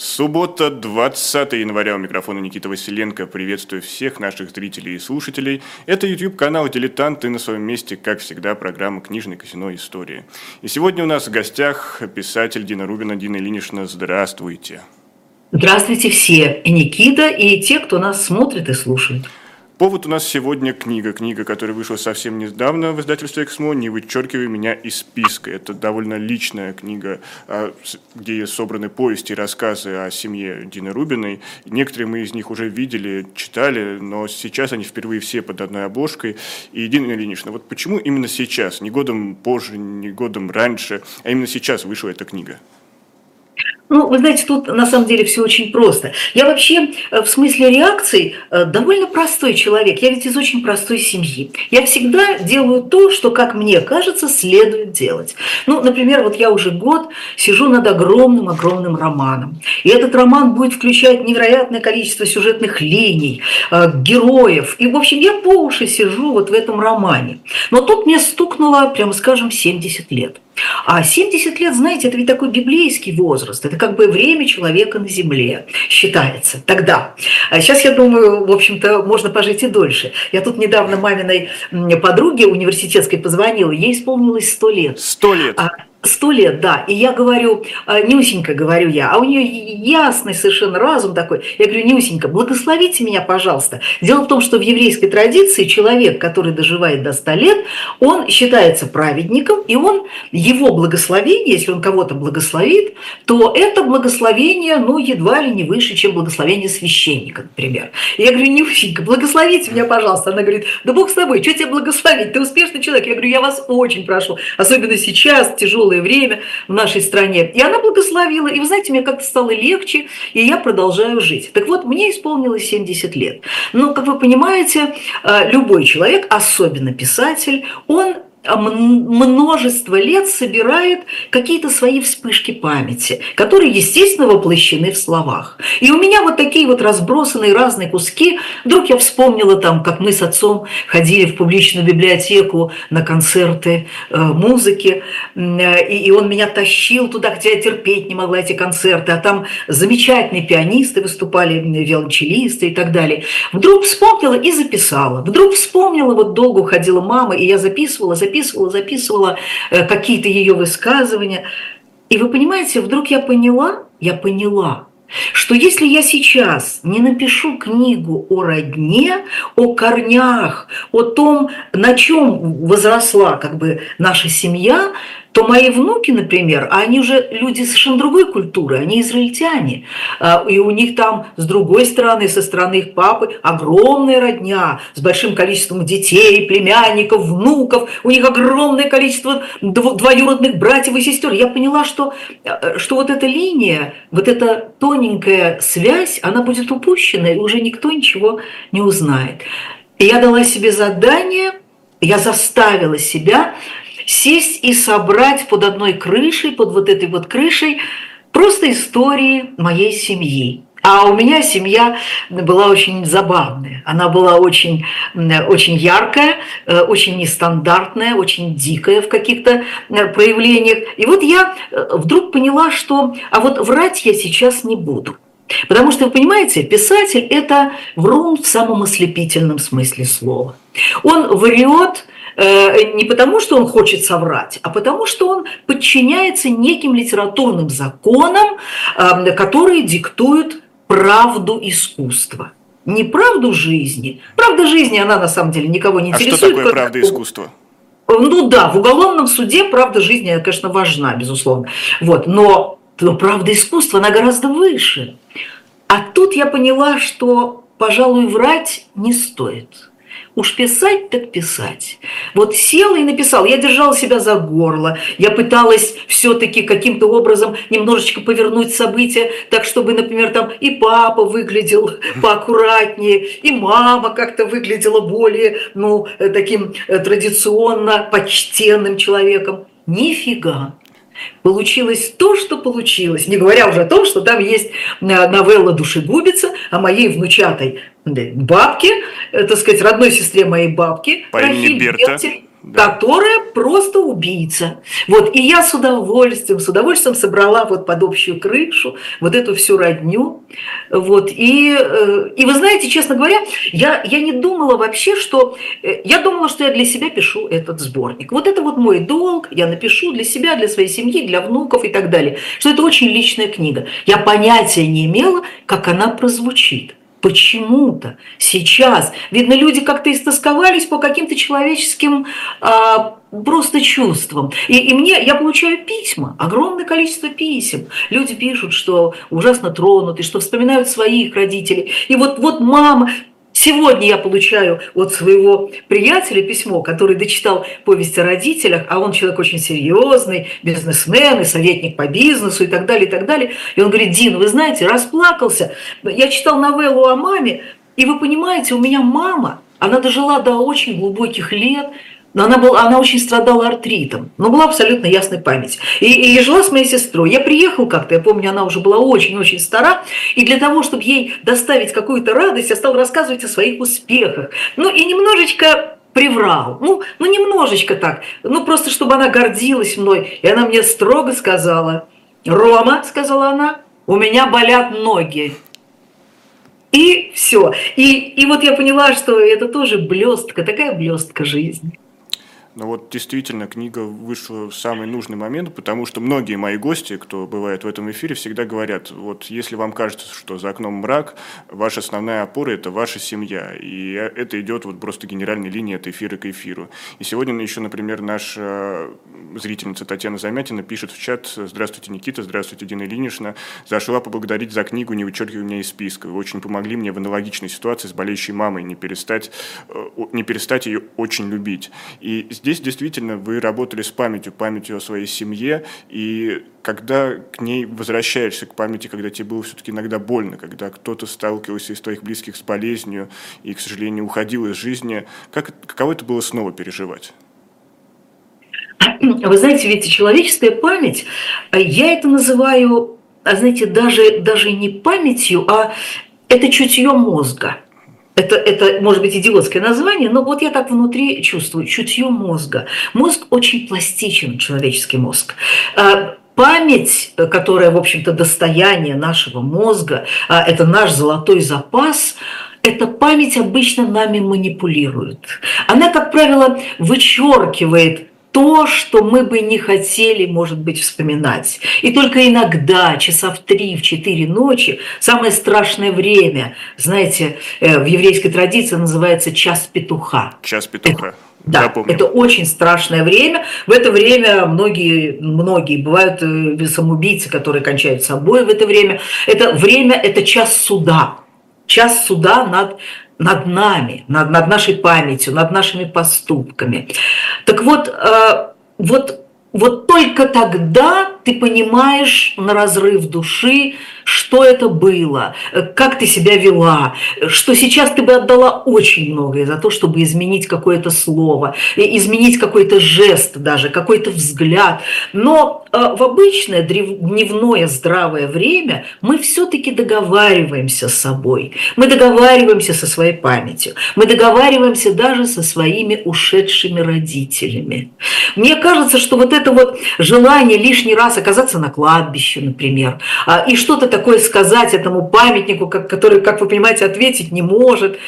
Суббота, 20 января. У микрофона Никита Василенко. Приветствую всех наших зрителей и слушателей. Это YouTube-канал «Дилетант» и на своем месте, как всегда, программа «Книжный казино. История». И сегодня у нас в гостях писатель Дина Рубина. Дина Ильинична, здравствуйте. Здравствуйте все, и Никита, и те, кто нас смотрит и слушает. Повод у нас сегодня книга. Книга, которая вышла совсем недавно в издательстве «Эксмо», «Не вычеркивай меня из списка». Это довольно личная книга, а, где собраны повести и рассказы о семье Дины Рубиной. Некоторые мы из них уже видели, читали, но сейчас они впервые все под одной обложкой. И Дина Ильинична, вот почему именно сейчас, не годом позже, не годом раньше, а именно сейчас вышла эта книга? Ну, вы знаете, тут на самом деле все очень просто. Я вообще э, в смысле реакций э, довольно простой человек. Я ведь из очень простой семьи. Я всегда делаю то, что, как мне кажется, следует делать. Ну, например, вот я уже год сижу над огромным-огромным романом. И этот роман будет включать невероятное количество сюжетных линий, э, героев. И, в общем, я по уши сижу вот в этом романе. Но тут мне стукнуло, прямо скажем, 70 лет. А 70 лет, знаете, это ведь такой библейский возраст, это как бы время человека на земле считается тогда. А сейчас, я думаю, в общем-то, можно пожить и дольше. Я тут недавно маминой подруге университетской позвонила, ей исполнилось 100 лет. 100 лет? А, Сто лет, да. И я говорю, «А, Нюсенька, говорю я, а у нее ясный совершенно разум такой. Я говорю, Нюсенька, благословите меня, пожалуйста. Дело в том, что в еврейской традиции человек, который доживает до 100 лет, он считается праведником, и он, его благословение, если он кого-то благословит, то это благословение, ну, едва ли не выше, чем благословение священника, например. Я говорю, Нюсенька, благословите меня, пожалуйста. Она говорит, да Бог с тобой, что тебе благословить? Ты успешный человек. Я говорю, я вас очень прошу, особенно сейчас, тяжело тяжелое время в нашей стране. И она благословила. И вы знаете, мне как-то стало легче, и я продолжаю жить. Так вот, мне исполнилось 70 лет. Но, как вы понимаете, э, любой человек, особенно писатель, он множество лет собирает какие-то свои вспышки памяти, которые, естественно, воплощены в словах. И у меня вот такие вот разбросанные разные куски. Вдруг я вспомнила там, как мы с отцом ходили в публичную библиотеку на концерты э, музыки, э, и, он меня тащил туда, где я терпеть не могла эти концерты, а там замечательные пианисты выступали, виолончелисты и так далее. Вдруг вспомнила и записала. Вдруг вспомнила, вот долго уходила мама, и я записывала, записывала, записывала, записывала э, какие-то ее высказывания. И вы понимаете, вдруг я поняла, я поняла, что если я сейчас не напишу книгу о родне, о корнях, о том, на чем возросла как бы наша семья, то мои внуки, например, они уже люди совершенно другой культуры, они израильтяне, а, и у них там с другой стороны, со стороны их папы, огромная родня с большим количеством детей, племянников, внуков, у них огромное количество двоюродных братьев и сестер. Я поняла, что, э, что вот эта линия, вот эта тоненькая связь, она будет упущена, и уже никто ничего не узнает. И я дала себе задание, я заставила себя сесть и собрать под одной крышей, под вот этой вот крышей, просто истории моей семьи. А у меня семья была очень забавная. Она была очень, очень яркая, э, очень нестандартная, очень дикая в каких-то э, проявлениях. И вот я э, вдруг поняла, что а вот врать я сейчас не буду. Потому что, вы понимаете, писатель – это врун в самом ослепительном смысле слова. Он врет, не потому, что он хочет соврать, а потому, что он подчиняется неким литературным законам, эм, которые диктуют правду искусства. Не правду жизни. Правда жизни, она на самом деле никого не интересует. А что такое правда искусства? Ну да, в уголовном суде правда жизни, конечно, важна, безусловно. Вот, но, но правда искусства, она гораздо выше. А тут я поняла, что, пожалуй, врать не стоит. Уж писать так писать. Вот села и написал. Я держала себя за горло. Я пыталась все-таки каким-то образом немножечко повернуть события, так чтобы, например, там и папа выглядел поаккуратнее, и мама как-то выглядела более, ну, э, таким э, традиционно почтенным человеком. Нифига. Получилось то, что получилось, не говоря уже о том, что там есть э, новелла «Душегубица» о моей внучатой бабке, э, так сказать, родной сестре моей бабки, Берта. Белтель, да. которая просто убийца. Вот, и я с удовольствием, с удовольствием собрала вот под общую крышу вот эту всю родню. Вот, и, э, и вы знаете, честно говоря, я, я не думала вообще, что... Э, я думала, что я для себя пишу этот сборник. Вот это вот мой долг, я напишу для себя, для своей семьи, для внуков и так далее. Что это очень личная книга. Я понятия не имела, как она прозвучит. Почему-то сейчас, видно, люди как-то истосковались по каким-то человеческим а, просто чувствам. И, и мне, я получаю письма, огромное количество писем. Люди пишут, что ужасно тронуты, что вспоминают своих родителей. И вот, вот мама, Сегодня я получаю от своего приятеля письмо, который дочитал повесть о родителях, а он человек очень серьезный, бизнесмен и советник по бизнесу и так далее, и так далее. И он говорит, Дин, вы знаете, расплакался. Я читал новеллу о маме, и вы понимаете, у меня мама, она дожила до очень глубоких лет, но она, была, она очень страдала артритом, но была абсолютно ясная память. И, и жила с моей сестрой. Я приехал как-то, я помню, она уже была очень-очень стара, и для того, чтобы ей доставить какую-то радость, я стал рассказывать о своих успехах. Ну и немножечко приврал. Ну, ну немножечко так. Ну просто, чтобы она гордилась мной. И она мне строго сказала, «Рома», — сказала она, — «у меня болят ноги». И все. И, и вот я поняла, что это тоже блестка, такая блестка жизни. Но вот действительно книга вышла в самый нужный момент, потому что многие мои гости, кто бывает в этом эфире, всегда говорят, вот если вам кажется, что за окном мрак, ваша основная опора – это ваша семья. И это идет вот просто генеральной линии от эфира к эфиру. И сегодня еще, например, наша зрительница Татьяна Замятина пишет в чат «Здравствуйте, Никита, здравствуйте, Дина Ильинична. Зашла поблагодарить за книгу «Не вычеркивай меня из списка». Вы очень помогли мне в аналогичной ситуации с болеющей мамой не перестать, э, не перестать ее очень любить». И здесь Здесь действительно вы работали с памятью, памятью о своей семье, и когда к ней возвращаешься, к памяти, когда тебе было все-таки иногда больно, когда кто-то сталкивался из твоих близких с болезнью и, к сожалению, уходил из жизни, как, каково это было снова переживать? Вы знаете, ведь человеческая память, я это называю, а знаете, даже, даже не памятью, а это чутье мозга. Это, это может быть идиотское название, но вот я так внутри чувствую, чутье мозга. Мозг очень пластичен, человеческий мозг а, память, которая, в общем-то, достояние нашего мозга, а, это наш золотой запас, эта память обычно нами манипулирует. Она, как правило, вычеркивает то, что мы бы не хотели, может быть, вспоминать. И только иногда, часа в три, в четыре ночи, самое страшное время, знаете, э, в еврейской традиции называется час петуха. Час петуха. Да, это очень страшное время. В это время многие, многие бывают э, самоубийцы, которые кончают собой в это время. Это время, это час суда. Час суда над над нами, над, над нашей памятью, над нашими поступками. Так вот, э, вот, вот только тогда ты понимаешь на разрыв души, что это было, как ты себя вела, что сейчас ты бы отдала очень многое за то, чтобы изменить какое-то слово, изменить какой-то жест даже, какой-то взгляд. Но э, в обычное дневное здравое время мы все-таки договариваемся с собой, мы договариваемся со своей памятью, мы договариваемся даже со своими ушедшими родителями. Мне кажется, что вот это вот желание лишний раз оказаться на кладбище, например, а, и что-то такое сказать этому памятнику, который, как вы понимаете, ответить не может.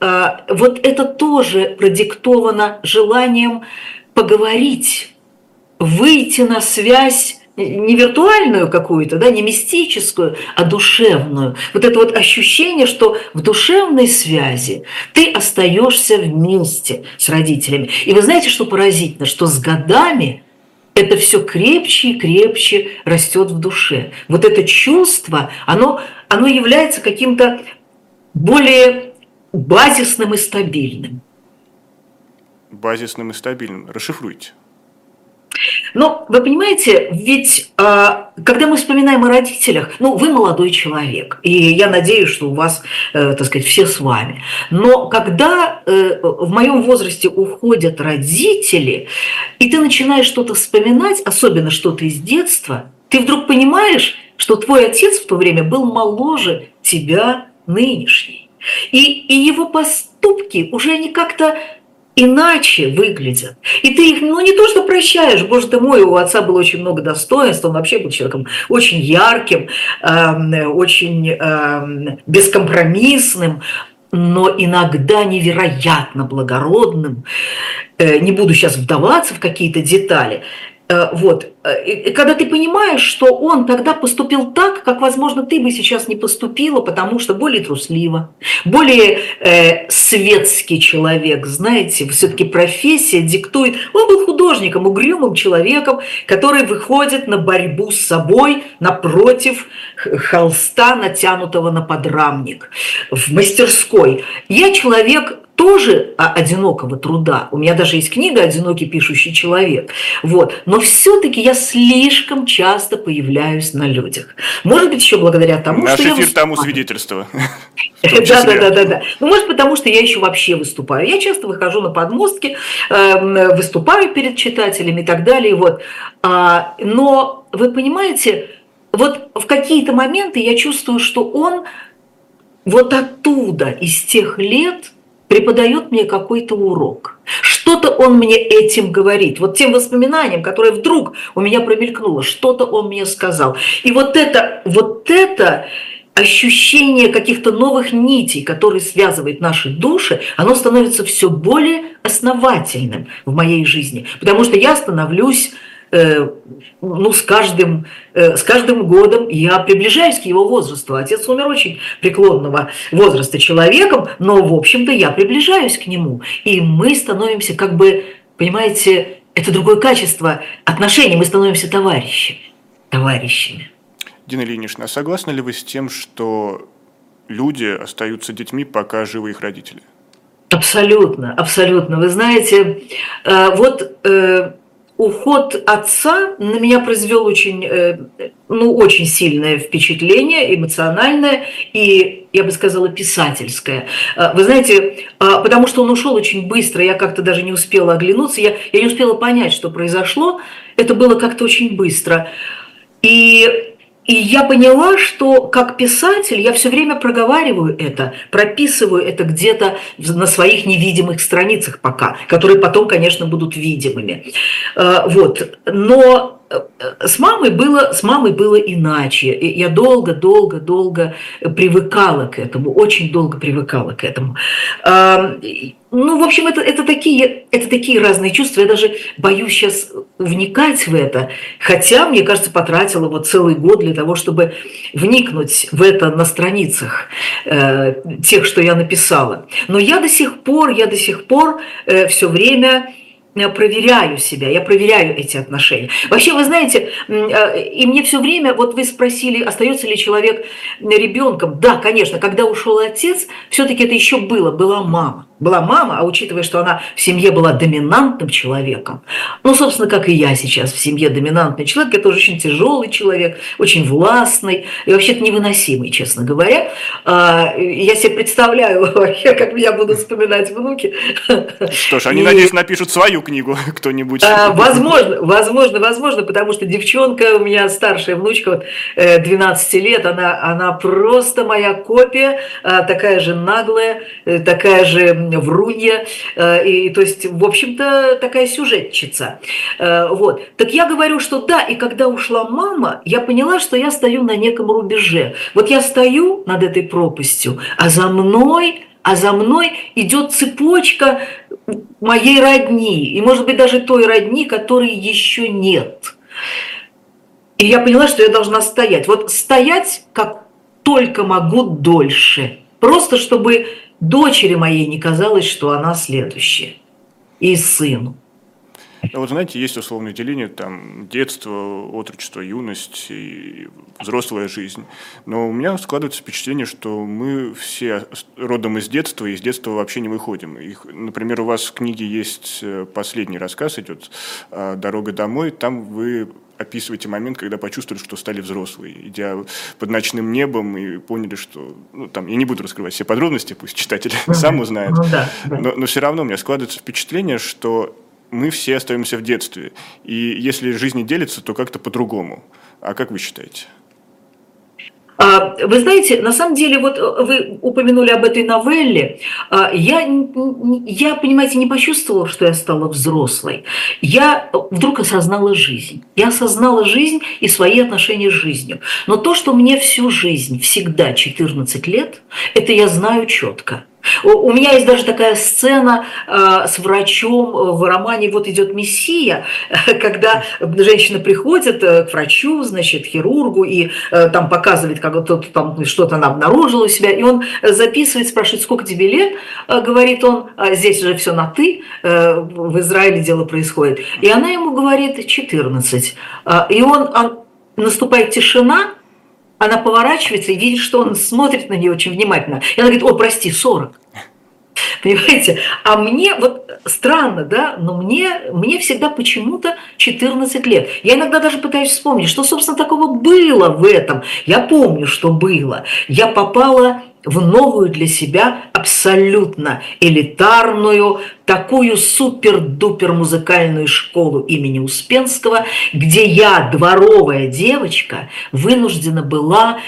А, вот это тоже продиктовано желанием поговорить, выйти на связь не виртуальную какую-то, да, не мистическую, а душевную. Вот это вот ощущение, что в душевной связи ты остаешься вместе с родителями. И вы знаете, что поразительно, что с годами это все крепче и крепче растет в душе. Вот это чувство, оно, оно является каким-то более базисным и стабильным. Базисным и стабильным. Расшифруйте. Но вы понимаете, ведь а, когда мы вспоминаем о родителях, ну, вы молодой человек, и я надеюсь, что у вас, э, так сказать, все с вами. Но когда э, в моем возрасте уходят родители, и ты начинаешь что-то вспоминать, особенно что-то из детства, ты вдруг понимаешь, что твой отец в то время был моложе тебя нынешний. И, и его поступки уже они как-то иначе выглядят. И ты их, ну не то что прощаешь, боже ты мой, у отца было очень много достоинств, он вообще был человеком очень ярким, э, очень э, бескомпромиссным, но иногда невероятно благородным. Э, не буду сейчас вдаваться в какие-то детали. Э, вот. Э, и когда ты понимаешь, что он тогда поступил так, как, возможно, ты бы сейчас не поступила, потому что более трусливо, более э, светский человек, знаете, все-таки профессия диктует. Он был художником, угрюмым человеком, который выходит на борьбу с собой напротив холста, натянутого на подрамник в мастерской. Я человек тоже одинокого труда. У меня даже есть книга «Одинокий пишущий человек». Вот. Но все-таки я слишком часто появляюсь на людях. Может быть, еще благодаря тому, Наш что эфир я выступаю. тому свидетельство. Да, да, да, да, да. Ну, может, потому что я еще вообще выступаю. Я часто выхожу на подмостки, эм, выступаю перед читателями и так далее. Вот. А, но вы понимаете, вот в какие-то моменты я чувствую, что он вот оттуда, из тех лет, преподает мне какой-то урок. Что-то он мне этим говорит. Вот тем воспоминанием, которое вдруг у меня промелькнуло, что-то он мне сказал. И вот это, вот это ощущение каких-то новых нитей, которые связывают наши души, оно становится все более основательным в моей жизни. Потому что я становлюсь ну, с каждым, э, с каждым годом я приближаюсь к его возрасту. Отец умер очень преклонного возраста человеком, но, в общем-то, я приближаюсь к нему. И мы становимся как бы, понимаете, это другое качество отношений, мы становимся товарищами. Товарищами. Дина Ильинична, а согласны ли вы с тем, что люди остаются детьми, пока живы их родители? Абсолютно, абсолютно. Вы знаете, э, вот уход отца на меня произвел очень, э, ну, очень сильное впечатление, эмоциональное и, я бы сказала, писательское. Э, вы знаете, а, потому что он ушел очень быстро, я как-то даже не успела оглянуться, я, я не успела понять, что произошло, это было как-то очень быстро. И и я поняла, что как писатель я все время проговариваю это, прописываю это где-то на своих невидимых страницах пока, которые потом, конечно, будут видимыми. Э, вот. Но э, с мамой было, с мамой было иначе. Я долго, долго, долго привыкала к этому, очень долго привыкала к этому. Ну, в общем, это, это, такие, это такие разные чувства. Я даже боюсь сейчас вникать в это. Хотя, мне кажется, потратила вот целый год для того, чтобы вникнуть в это на страницах э, тех, что я написала. Но я до сих пор, я до сих пор э, все время я проверяю себя, я проверяю эти отношения. Вообще, вы знаете, э, и мне все время, вот вы спросили, остается ли человек ребенком. Да, конечно, когда ушел отец, все-таки это еще было, была мама была мама, а учитывая, что она в семье была доминантным человеком, ну, собственно, как и я сейчас в семье доминантный человек, я тоже очень тяжелый человек, очень властный и вообще-то невыносимый, честно говоря. А, я себе представляю как меня будут вспоминать внуки. Что ж, они, и... надеюсь, напишут свою книгу кто-нибудь. А, возможно, возможно, возможно, потому что девчонка, у меня старшая внучка, вот 12 э, лет, она, она просто моя копия, а, такая же наглая, э, такая же врунья, э, и, то есть, в общем-то, такая сюжетчица. Э, вот. Так я говорю, что да, и когда ушла мама, я поняла, что я стою на неком рубеже. Вот я стою над этой пропастью, а за мной а за мной идет цепочка моей родни, и, может быть, даже той родни, которой еще нет. И я поняла, что я должна стоять. Вот стоять как только могу дольше. Просто чтобы дочери моей не казалось, что она следующая. И сыну. Ну, вот знаете, есть условное деление, там, детство, отрочество, юность и взрослая жизнь. Но у меня складывается впечатление, что мы все родом из детства, и из детства вообще не выходим. Их, например, у вас в книге есть э, последний рассказ идет а, «Дорога домой», там вы описываете момент, когда почувствовали, что стали взрослые, идя под ночным небом и поняли, что, ну, там, я не буду раскрывать все подробности, пусть читатель ну, сам узнает, ну, да, да. Но, но все равно у меня складывается впечатление, что мы все остаемся в детстве, и если жизнь не делится, то как-то по-другому. А как вы считаете? А, вы знаете, на самом деле, вот э, вы упомянули об этой новелле. А, я, я, понимаете, не почувствовала, что я стала взрослой. Я вдруг осознала жизнь. Я осознала жизнь и свои отношения с жизнью. Но то, что мне всю жизнь, всегда 14 лет, это я знаю четко. У меня есть даже такая сцена э, с врачом в романе «Вот идет Мессия», когда женщина приходит э, к врачу, значит, хирургу, и э, там показывает, как тот там что-то она обнаружила у себя, и он записывает, спрашивает, сколько тебе лет, говорит он, а здесь же все на «ты», в Израиле дело происходит. И она ему говорит 14. И он, он наступает тишина, она поворачивается и видит, что он смотрит на нее очень внимательно. И она говорит, о, прости, 40. Понимаете? А мне, вот странно, да, но мне, мне всегда почему-то 14 лет. Я иногда даже пытаюсь вспомнить, что, собственно, такого было в этом. Я помню, что было. Я попала в новую для себя абсолютно элитарную, такую супер-дупер музыкальную школу имени Успенского, где я, дворовая девочка, вынуждена была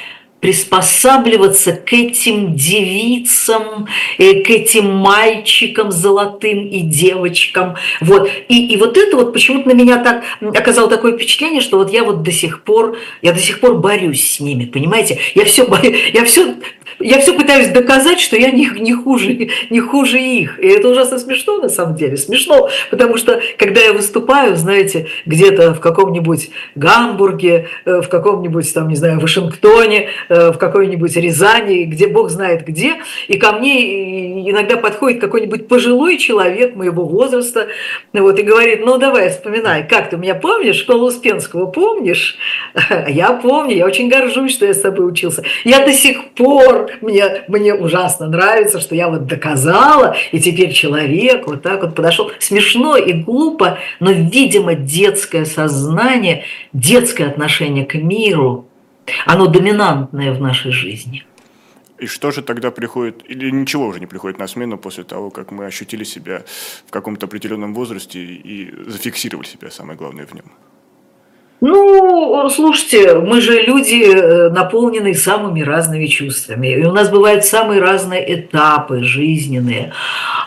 приспосабливаться к этим девицам, э, к этим мальчикам золотым и девочкам. Вот. И, и вот это вот почему-то на меня так оказало такое впечатление, что вот я вот до сих пор, я до сих пор борюсь с ними, понимаете? Я все, я все я все пытаюсь доказать, что я не, не, хуже, не хуже их. И это ужасно смешно, на самом деле. Смешно, потому что, когда я выступаю, знаете, где-то в каком-нибудь Гамбурге, э, в каком-нибудь, там, не знаю, Вашингтоне, в какой-нибудь Рязани, где бог знает где, и ко мне иногда подходит какой-нибудь пожилой человек моего возраста, вот, и говорит, ну, давай, вспоминай, как ты меня помнишь, школу Успенского помнишь? Я помню, я очень горжусь, что я с тобой учился. Я до сих пор мне, мне ужасно нравится, что я вот доказала, и теперь человек вот так вот подошел. Смешно и глупо, но, видимо, детское сознание, детское отношение к миру, оно доминантное в нашей жизни. И что же тогда приходит, или ничего уже не приходит на смену после того, как мы ощутили себя в каком-то определенном возрасте и зафиксировали себя, самое главное, в нем? Ну, слушайте, мы же люди, э, наполненные самыми разными чувствами. И у нас бывают самые разные этапы жизненные.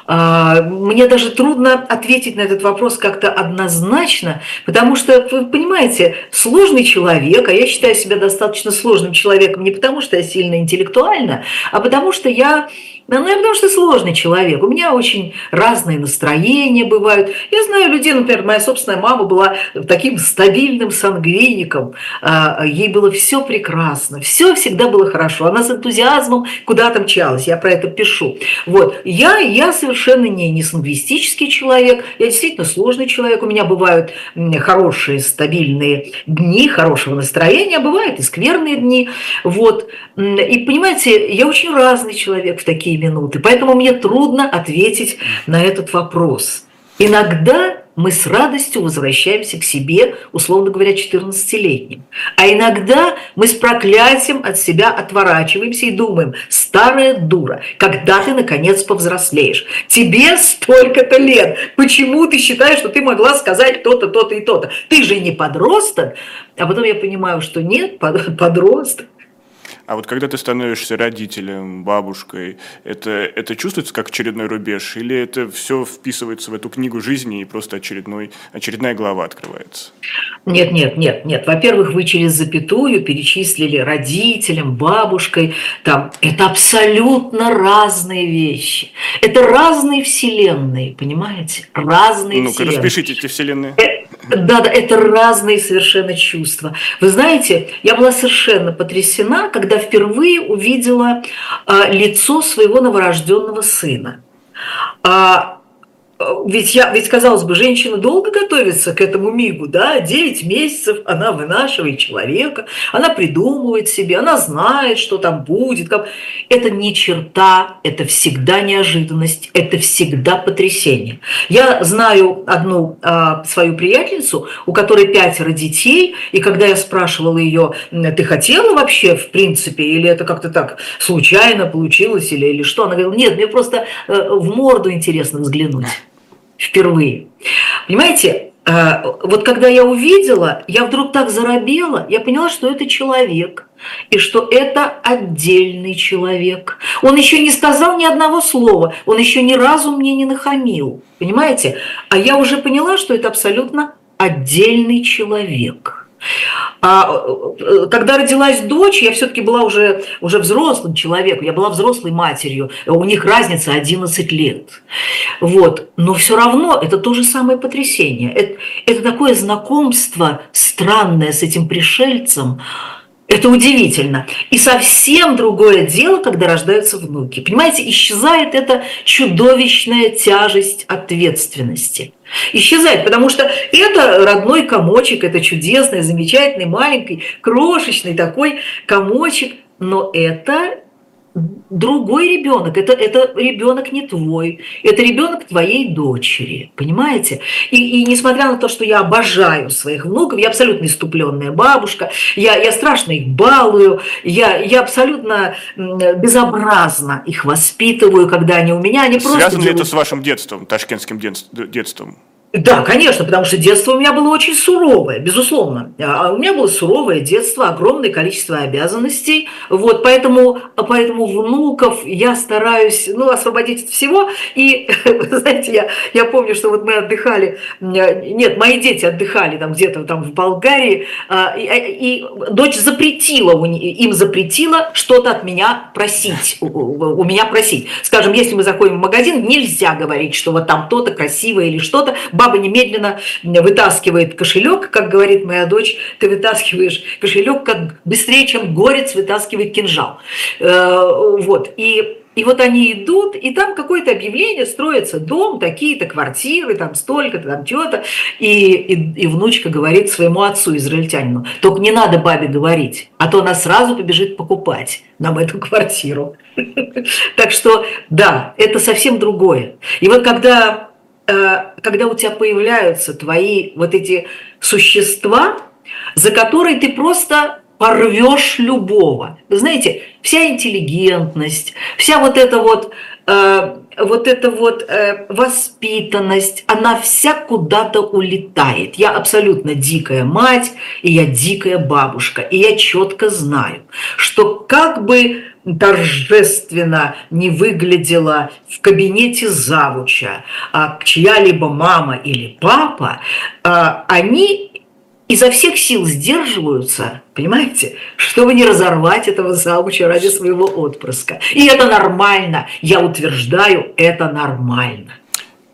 А, мне даже трудно ответить на этот вопрос как-то однозначно, потому что, вы понимаете, сложный человек, а я считаю себя достаточно сложным человеком не потому, что я сильно интеллектуальна, а потому что я ну, я потому что сложный человек. У меня очень разные настроения бывают. Я знаю людей, например, моя собственная мама была таким стабильным сангвиником. А, ей было все прекрасно, все всегда было хорошо. Она с энтузиазмом куда-то мчалась. Я про это пишу. Вот. Я, я совершенно не, не сангвистический человек. Я действительно сложный человек. У меня бывают хорошие, стабильные дни, хорошего настроения, а бывают и скверные дни. Вот. И понимаете, я очень разный человек в такие такие минуты. Поэтому мне трудно ответить на этот вопрос. Иногда мы с радостью возвращаемся к себе, условно говоря, 14-летним. А иногда мы с проклятием от себя отворачиваемся и думаем, старая дура, когда ты наконец повзрослеешь? Тебе столько-то лет. Почему ты считаешь, что ты могла сказать то-то, то-то и то-то? Ты же не подросток. А потом я понимаю, что нет, подросток. А вот когда ты становишься родителем, бабушкой, это, это чувствуется как очередной рубеж? Или это все вписывается в эту книгу жизни и просто очередной, очередная глава открывается? Нет, нет, нет, нет. Во-первых, вы через запятую перечислили родителям, бабушкой. Там, это абсолютно разные вещи. Это разные вселенные, понимаете? Разные Ну-ка, вселенные. распишите эти вселенные. Да, да, это разные совершенно чувства. Вы знаете, я была совершенно потрясена, когда впервые увидела а, лицо своего новорожденного сына. Ведь, я, ведь, казалось бы, женщина долго готовится к этому мигу, да, 9 месяцев она вынашивает человека, она придумывает себе, она знает, что там будет. Как... Это не черта, это всегда неожиданность, это всегда потрясение. Я знаю одну а, свою приятельницу, у которой пятеро детей, и когда я спрашивала ее, ты хотела вообще, в принципе, или это как-то так случайно получилось, или, или что, она говорила, нет, мне просто э, в морду интересно взглянуть впервые. Понимаете, э, вот когда я увидела, я вдруг так заробела, я поняла, что это человек, и что это отдельный человек. Он еще не сказал ни одного слова, он еще ни разу мне не нахамил, понимаете? А я уже поняла, что это абсолютно отдельный человек. А э, когда родилась дочь, я все-таки была уже, уже взрослым человеком, я была взрослой матерью, у них разница 11 лет. Вот. Но все равно это то же самое потрясение. Это, это такое знакомство странное с этим пришельцем, это удивительно. И совсем другое дело, когда рождаются внуки. Понимаете, исчезает эта чудовищная тяжесть ответственности. Исчезает, потому что это родной комочек, это чудесный, замечательный, маленький, крошечный такой комочек, но это другой ребенок, это, это ребенок не твой, это ребенок твоей дочери, понимаете? И, и несмотря на то, что я обожаю своих внуков, я абсолютно иступленная бабушка, я, я страшно их балую, я, я абсолютно безобразно их воспитываю, когда они у меня, они просто... Связано ли это с вашим детством, ташкентским детством? Да, конечно, потому что детство у меня было очень суровое, безусловно. А, а у меня было суровое детство, огромное количество обязанностей. Вот, поэтому, поэтому внуков я стараюсь ну, освободить от всего. И, знаете, я, я помню, что вот мы отдыхали, нет, мои дети отдыхали там где-то там в Болгарии, а, и, и дочь запретила, им запретила что-то от меня просить, у, у меня просить. Скажем, если мы заходим в магазин, нельзя говорить, что вот там то-то красивое или что-то баба немедленно вытаскивает кошелек, как говорит моя дочь, ты вытаскиваешь кошелек как быстрее, чем горец вытаскивает кинжал. Э, вот. И и вот они идут, и там какое-то объявление, строится дом, такие-то квартиры, там столько-то, там что-то. И, и, и внучка говорит своему отцу, израильтянину, только не надо бабе говорить, а то она сразу побежит покупать нам эту квартиру. Так что, да, это совсем другое. И вот когда когда у тебя появляются твои вот эти существа, за которые ты просто порвешь любого. Вы знаете, вся интеллигентность, вся вот эта вот, э, вот эта вот э, воспитанность, она вся куда-то улетает. Я абсолютно дикая мать, и я дикая бабушка, и я четко знаю, что как бы торжественно не выглядела в кабинете завуча, а чья-либо мама или папа, а, они изо всех сил сдерживаются, понимаете, чтобы не разорвать этого завуча ради своего отпрыска. И это нормально, я утверждаю, это нормально.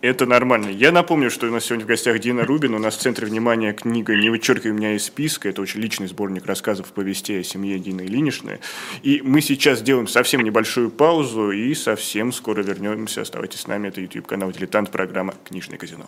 Это нормально. Я напомню, что у нас сегодня в гостях Дина Рубин. У нас в центре внимания книга «Не вычеркивай меня из списка». Это очень личный сборник рассказов повестей о семье Дины Ильиничны. И мы сейчас сделаем совсем небольшую паузу и совсем скоро вернемся. Оставайтесь с нами. Это YouTube-канал «Дилетант», программа «Книжное казино».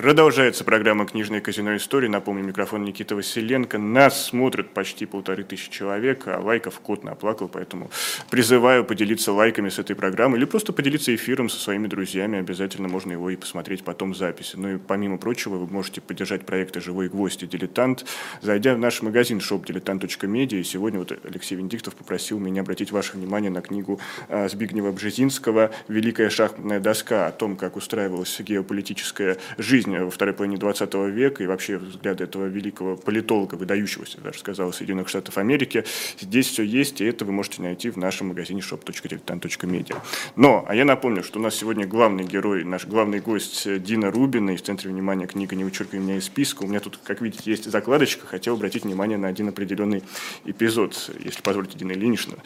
Продолжается программа «Книжное казино истории». Напомню, микрофон Никита Василенко. Нас смотрят почти полторы тысячи человек, а лайков кот наплакал, поэтому призываю поделиться лайками с этой программой или просто поделиться эфиром со своими друзьями. Обязательно можно его и посмотреть потом в записи. Ну и помимо прочего, вы можете поддержать проекты «Живой гвоздь» и «Дилетант», зайдя в наш магазин shopdiletant.media. И сегодня вот Алексей Венедиктов попросил меня обратить ваше внимание на книгу а, Збигнева Бжезинского «Великая шахматная доска» о том, как устраивалась геополитическая жизнь жизнь во второй половине 20 века и вообще взгляды этого великого политолога, выдающегося, даже сказал, Соединенных Штатов Америки. Здесь все есть, и это вы можете найти в нашем магазине shop.diletant.media. Но, а я напомню, что у нас сегодня главный герой, наш главный гость Дина Рубина, и в центре внимания книга «Не вычеркивай меня из списка». У меня тут, как видите, есть закладочка. Хотел обратить внимание на один определенный эпизод, если позволите, Дина Ильинична.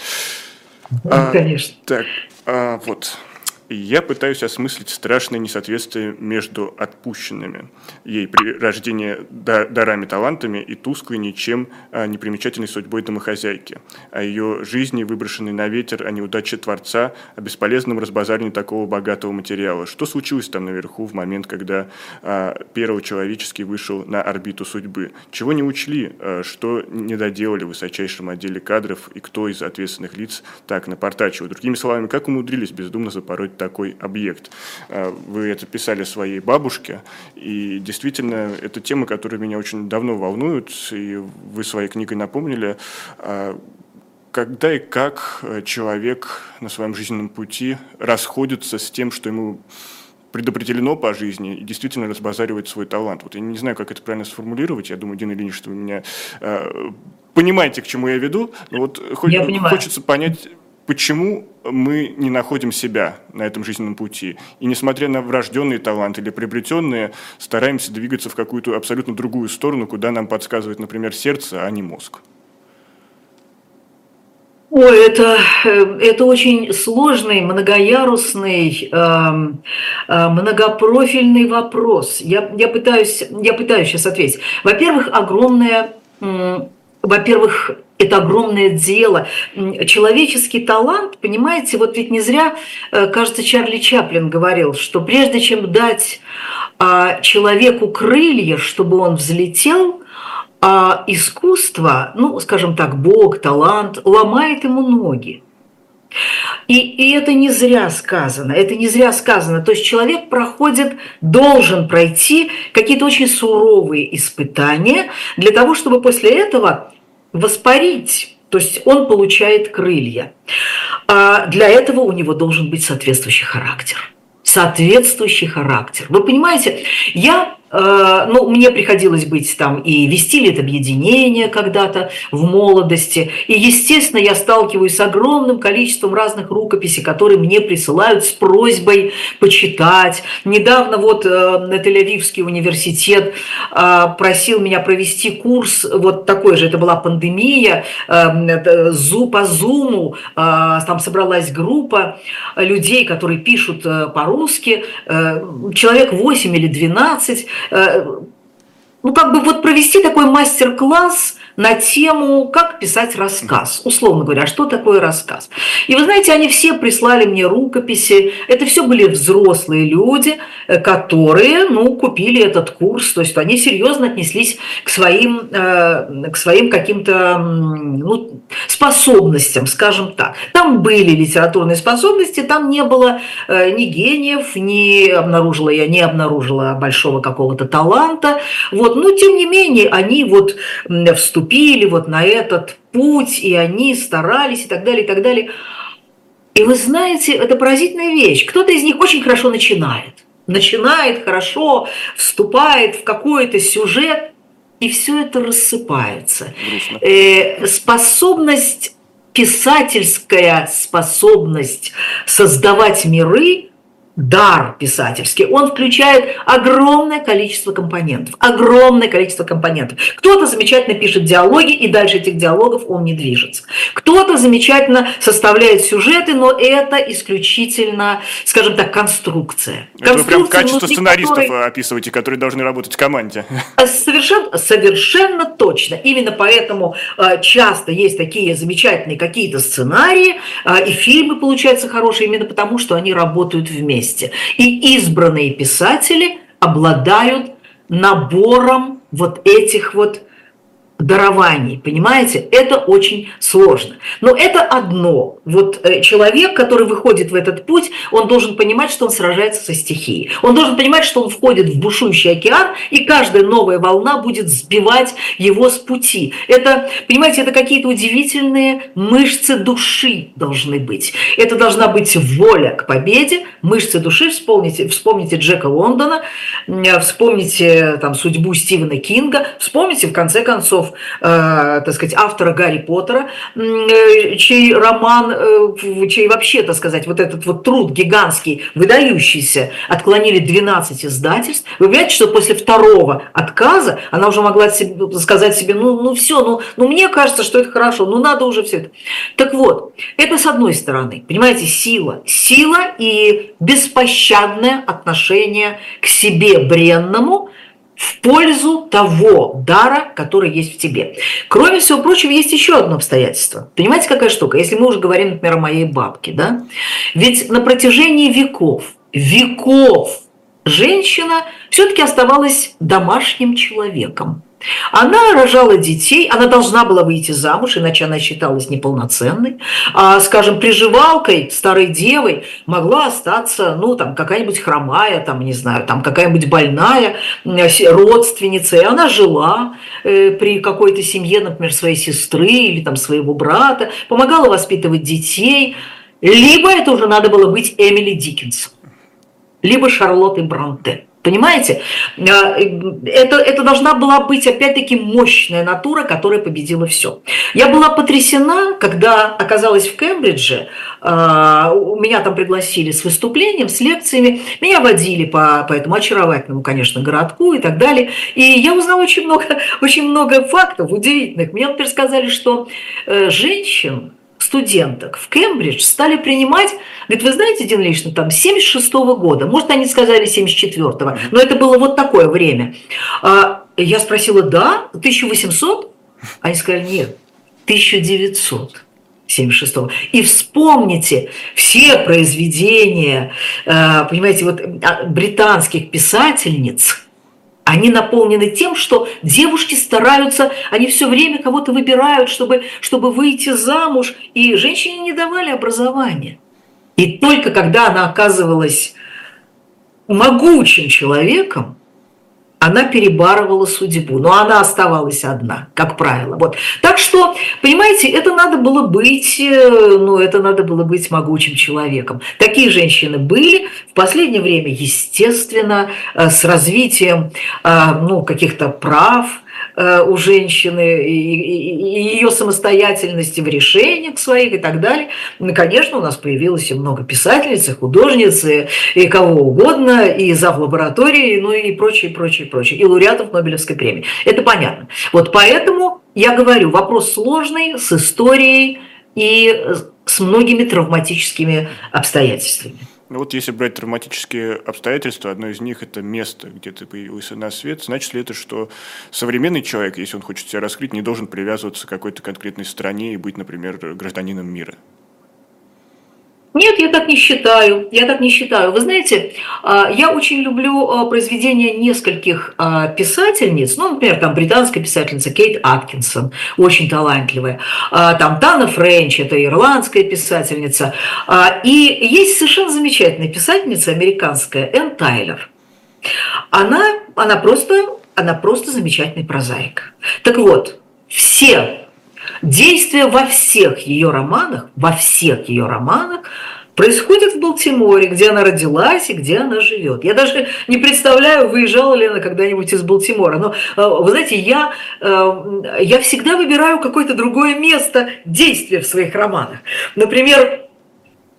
А, Конечно. Так, а, вот. Я пытаюсь осмыслить страшное несоответствие между отпущенными ей при рождении дарами, талантами и тусклой, ничем а, не примечательной судьбой домохозяйки, о ее жизни, выброшенной на ветер, о неудаче Творца, о бесполезном разбазаривании такого богатого материала. Что случилось там наверху в момент, когда а, первый человеческий вышел на орбиту судьбы? Чего не учли, а, что не доделали в высочайшем отделе кадров и кто из ответственных лиц так напортачивал? Другими словами, как умудрились бездумно запороть такой объект. А, вы это писали своей бабушке, и действительно, это тема, которая меня очень давно волнует, и вы своей книгой напомнили, а, когда и как человек на своем жизненном пути расходится с тем, что ему предопределено по жизни и действительно разбазаривает свой талант. Вот я не знаю, как это правильно сформулировать. Я думаю, Дина Ильич, что вы меня э, понимаете, к чему я веду. Но вот я хочется понять, почему мы не находим себя на этом жизненном пути. И несмотря на врожденные таланты или приобретенные, стараемся двигаться в какую-то абсолютно другую сторону, куда нам подсказывает, например, сердце, а не мозг. Ой, это, э, это очень сложный, многоярусный, эм, э, многопрофильный вопрос. Я, я, пытаюсь, я пытаюсь сейчас ответить. Во-первых, огромное, во-первых, это огромное дело. Человеческий талант, понимаете, вот ведь не зря, э, кажется, Чарли Чаплин говорил, что прежде чем дать а, человеку крылья, чтобы он взлетел, а искусство, ну, скажем так, Бог, талант, ломает ему ноги. И, и это не зря сказано, это не зря сказано. То есть человек проходит, должен пройти какие-то очень суровые испытания для того, чтобы после этого воспарить, то есть он получает крылья. А для этого у него должен быть соответствующий характер. Соответствующий характер. Вы понимаете, я ну, мне приходилось быть там и вести это объединение когда-то в молодости. И, естественно, я сталкиваюсь с огромным количеством разных рукописей, которые мне присылают с просьбой почитать. Недавно вот э, Тель-Авивский университет э, просил меня провести курс, вот такой же, это была пандемия, по Зуму, там собралась группа людей, которые пишут по-русски, человек 8 или 12, Э, ну, как бы вот провести такой мастер-класс на тему, как писать рассказ, условно говоря, что такое рассказ. И вы знаете, они все прислали мне рукописи, это все были взрослые люди, э, которые, ну, купили этот курс, то есть они серьезно отнеслись к своим, э, к своим каким-то ну, способностям, скажем так. Там были литературные способности, там не было э, ни гениев, ни обнаружила я, не обнаружила большого какого-то таланта, вот, но тем не менее они вот вступили вступили вот на этот путь, и они старались и так далее, и так далее. И вы знаете, это поразительная вещь. Кто-то из них очень хорошо начинает. Начинает хорошо, вступает в какой-то сюжет, и все это рассыпается. Э, способность, писательская способность создавать миры дар писательский, он включает огромное количество компонентов, огромное количество компонентов. Кто-то замечательно пишет диалоги, и дальше этих диалогов он не движется. Кто-то замечательно составляет сюжеты, но это исключительно, скажем так, конструкция. Конструкция вы прям качество сценаристов которой... описываете, которые должны работать в команде. Совершенно, совершенно точно. Именно поэтому э, часто есть такие замечательные какие-то сценарии, э, и фильмы получаются хорошие, именно потому, что они работают вместе вместе. И избранные писатели обладают набором вот этих вот дарований, понимаете? Это очень сложно. Но это одно. Вот э, человек, который выходит в этот путь, он должен понимать, что он сражается со стихией. Он должен понимать, что он входит в бушующий океан, и каждая новая волна будет сбивать его с пути. Это, понимаете, это какие-то удивительные мышцы души должны быть. Это должна быть воля к победе, мышцы души. Вспомните, вспомните Джека Лондона, вспомните там судьбу Стивена Кинга, вспомните, в конце концов, Чехов, э, так сказать, автора Гарри Поттера, э, чей роман, э, чей вообще, так сказать, вот этот вот труд гигантский, выдающийся, отклонили 12 издательств. Вы понимаете, что после второго отказа она уже могла сказать себе, ну, ну все, ну, ну мне кажется, что это хорошо, ну надо уже все это. Так вот, это с одной стороны, понимаете, сила. Сила и беспощадное отношение к себе бренному – в пользу того дара, который есть в тебе. Кроме всего прочего, есть еще одно обстоятельство. Понимаете, какая штука? Если мы уже говорим, например, о моей бабке, да? Ведь на протяжении веков, веков женщина все-таки оставалась домашним человеком. Она рожала детей, она должна была выйти замуж, иначе она считалась неполноценной. А, скажем, приживалкой, старой девой могла остаться, ну, там, какая-нибудь хромая, там, не знаю, там, какая-нибудь больная родственница, и она жила э, при какой-то семье, например, своей сестры или там своего брата, помогала воспитывать детей. Либо это уже надо было быть Эмили Диккенс, либо Шарлоттой Бронте. Понимаете? Э, это, это должна была быть, опять-таки, мощная натура, которая победила все. Я была потрясена, когда оказалась в Кембридже, э, меня там пригласили с выступлением, с лекциями, меня водили по, по этому очаровательному, конечно, городку и так далее. И я узнала очень много, очень много фактов удивительных. Мне, например, сказали, что э, женщин студенток в Кембридж стали принимать, говорит, вы знаете, Дин Ильич, там 76 -го года, может, они сказали 74-го, но это было вот такое время. А, я спросила, да, 1800? Они сказали, нет, 1900. 76 -го. И вспомните все произведения, э, понимаете, вот а, британских писательниц – они наполнены тем, что девушки стараются, они все время кого-то выбирают, чтобы, чтобы выйти замуж, и женщине не давали образования. И только когда она оказывалась могучим человеком, она перебарывала судьбу, но она оставалась одна, как правило. Вот. Так что, понимаете, это надо было быть, э, ну, это надо было быть могучим человеком. Такие женщины были. В последнее время, естественно, э, с развитием э, ну, каких-то прав, у женщины и ее самостоятельности в решениях своих и так далее. Ну, конечно, у нас появилось и много писательниц, и художниц, и, и кого угодно, и зав. лаборатории, ну и прочее, прочее, прочее, и лауреатов Нобелевской премии. Это понятно. Вот поэтому я говорю, вопрос сложный, с историей и с многими травматическими обстоятельствами. Ну вот если брать травматические обстоятельства, одно из них – это место, где ты появился на свет, значит ли это, что современный человек, если он хочет себя раскрыть, не должен привязываться к какой-то конкретной стране и быть, например, гражданином мира? Нет, я так не считаю. Я так не считаю. Вы знаете, а, я очень люблю а, произведения нескольких а, писательниц. Ну, например, там британская писательница Кейт Аткинсон, очень талантливая. Там Тана Френч, это ирландская писательница. И есть совершенно замечательная писательница американская Энн Тайлер. Она, она, просто, она просто замечательный прозаик. Так вот, все Действие во всех ее романах, во всех ее романах происходит в Балтиморе, где она родилась и где она живет. Я даже не представляю, выезжала ли она когда-нибудь из Балтимора. Но, э, вы знаете, я, э, я всегда выбираю какое-то другое место действия в своих романах. Например,